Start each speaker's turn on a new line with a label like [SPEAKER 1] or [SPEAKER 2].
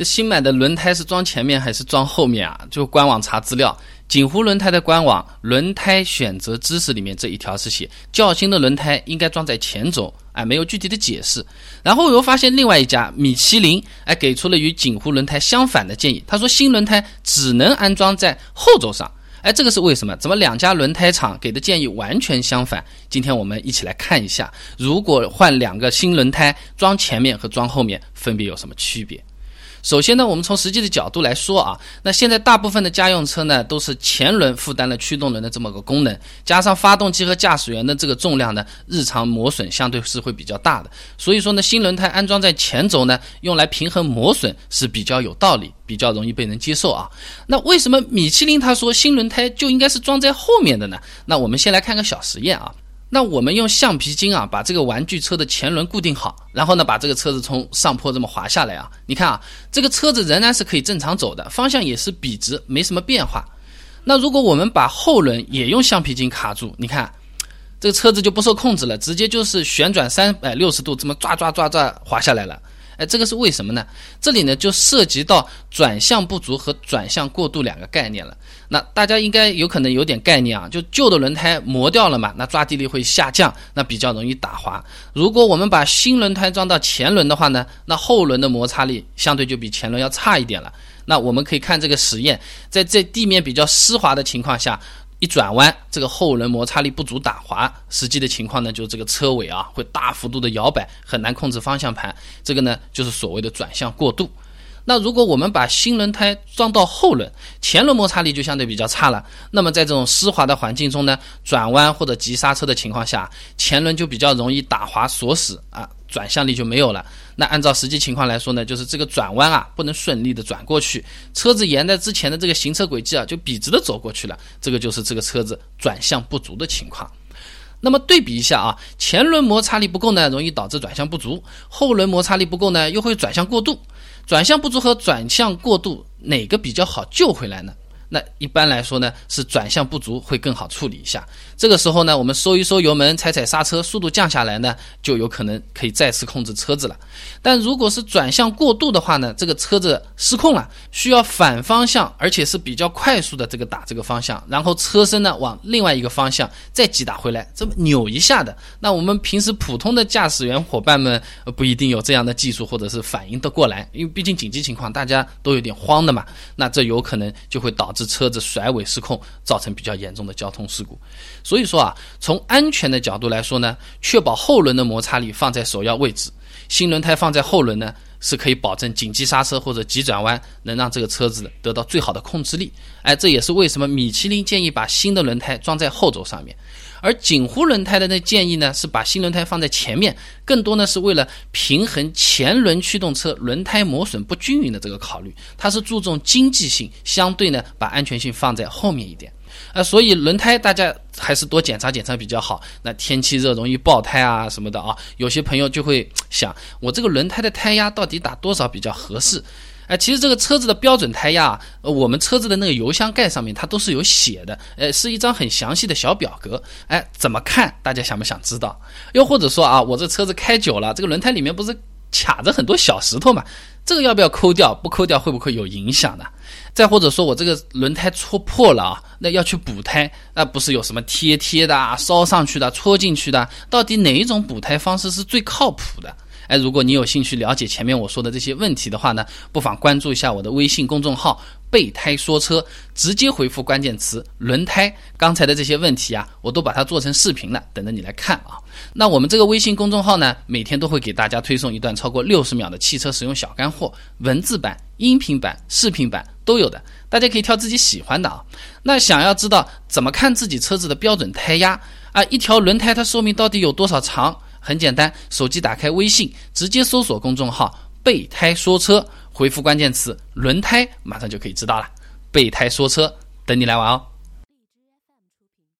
[SPEAKER 1] 这新买的轮胎是装前面还是装后面啊？就官网查资料，锦湖轮胎的官网轮胎选择知识里面这一条是写较新的轮胎应该装在前轴，哎，没有具体的解释。然后我又发现另外一家米其林，哎，给出了与锦湖轮胎相反的建议，他说新轮胎只能安装在后轴上，哎，这个是为什么？怎么两家轮胎厂给的建议完全相反？今天我们一起来看一下，如果换两个新轮胎装前面和装后面，分别有什么区别？首先呢，我们从实际的角度来说啊，那现在大部分的家用车呢，都是前轮负担了驱动轮的这么个功能，加上发动机和驾驶员的这个重量呢，日常磨损相对是会比较大的。所以说呢，新轮胎安装在前轴呢，用来平衡磨损是比较有道理，比较容易被人接受啊。那为什么米其林他说新轮胎就应该是装在后面的呢？那我们先来看个小实验啊。那我们用橡皮筋啊，把这个玩具车的前轮固定好，然后呢，把这个车子从上坡这么滑下来啊。你看啊，这个车子仍然是可以正常走的，方向也是笔直，没什么变化。那如果我们把后轮也用橡皮筋卡住，你看，这个车子就不受控制了，直接就是旋转三百六十度，这么抓抓抓抓滑下来了。哎，这个是为什么呢？这里呢就涉及到转向不足和转向过度两个概念了。那大家应该有可能有点概念啊，就旧的轮胎磨掉了嘛，那抓地力会下降，那比较容易打滑。如果我们把新轮胎装到前轮的话呢，那后轮的摩擦力相对就比前轮要差一点了。那我们可以看这个实验，在这地面比较湿滑的情况下。一转弯，这个后轮摩擦力不足打滑，实际的情况呢，就是这个车尾啊会大幅度的摇摆，很难控制方向盘。这个呢就是所谓的转向过度。那如果我们把新轮胎装到后轮，前轮摩擦力就相对比较差了。那么在这种湿滑的环境中呢，转弯或者急刹车的情况下，前轮就比较容易打滑锁死啊。转向力就没有了。那按照实际情况来说呢，就是这个转弯啊不能顺利的转过去，车子沿着之前的这个行车轨迹啊就笔直的走过去了。这个就是这个车子转向不足的情况。那么对比一下啊，前轮摩擦力不够呢，容易导致转向不足；后轮摩擦力不够呢，又会转向过度。转向不足和转向过度哪个比较好救回来呢？那一般来说呢，是转向不足会更好处理一下。这个时候呢，我们收一收油门，踩踩刹车，速度降下来呢，就有可能可以再次控制车子了。但如果是转向过度的话呢，这个车子失控了，需要反方向，而且是比较快速的这个打这个方向，然后车身呢往另外一个方向再击打回来，这么扭一下的。那我们平时普通的驾驶员伙伴们不一定有这样的技术或者是反应得过来，因为毕竟紧急情况大家都有点慌的嘛。那这有可能就会导致。车子甩尾失控，造成比较严重的交通事故。所以说啊，从安全的角度来说呢，确保后轮的摩擦力放在首要位置。新轮胎放在后轮呢，是可以保证紧急刹车或者急转弯能让这个车子得到最好的控制力。哎，这也是为什么米其林建议把新的轮胎装在后轴上面。而锦湖轮胎的那建议呢，是把新轮胎放在前面，更多呢是为了平衡前轮驱动车轮胎磨损不均匀的这个考虑，它是注重经济性，相对呢把安全性放在后面一点。啊，所以轮胎大家还是多检查检查比较好。那天气热容易爆胎啊什么的啊，有些朋友就会想，我这个轮胎的胎压到底打多少比较合适？哎，其实这个车子的标准胎压，我们车子的那个油箱盖上面它都是有写的，呃，是一张很详细的小表格。哎，怎么看？大家想不想知道？又或者说啊，我这车子开久了，这个轮胎里面不是卡着很多小石头嘛？这个要不要抠掉？不抠掉会不会有影响呢？再或者说我这个轮胎戳破了啊，那要去补胎，那不是有什么贴贴的、啊、烧上去的、戳进去的？到底哪一种补胎方式是最靠谱的？哎，如果你有兴趣了解前面我说的这些问题的话呢，不妨关注一下我的微信公众号“备胎说车”，直接回复关键词“轮胎”，刚才的这些问题啊，我都把它做成视频了，等着你来看啊。那我们这个微信公众号呢，每天都会给大家推送一段超过六十秒的汽车使用小干货，文字版、音频版、视频版都有的，大家可以挑自己喜欢的啊。那想要知道怎么看自己车子的标准胎压啊，一条轮胎它寿命到底有多少长？很简单，手机打开微信，直接搜索公众号“备胎说车”，回复关键词“轮胎”，马上就可以知道了。备胎说车，等你来玩哦。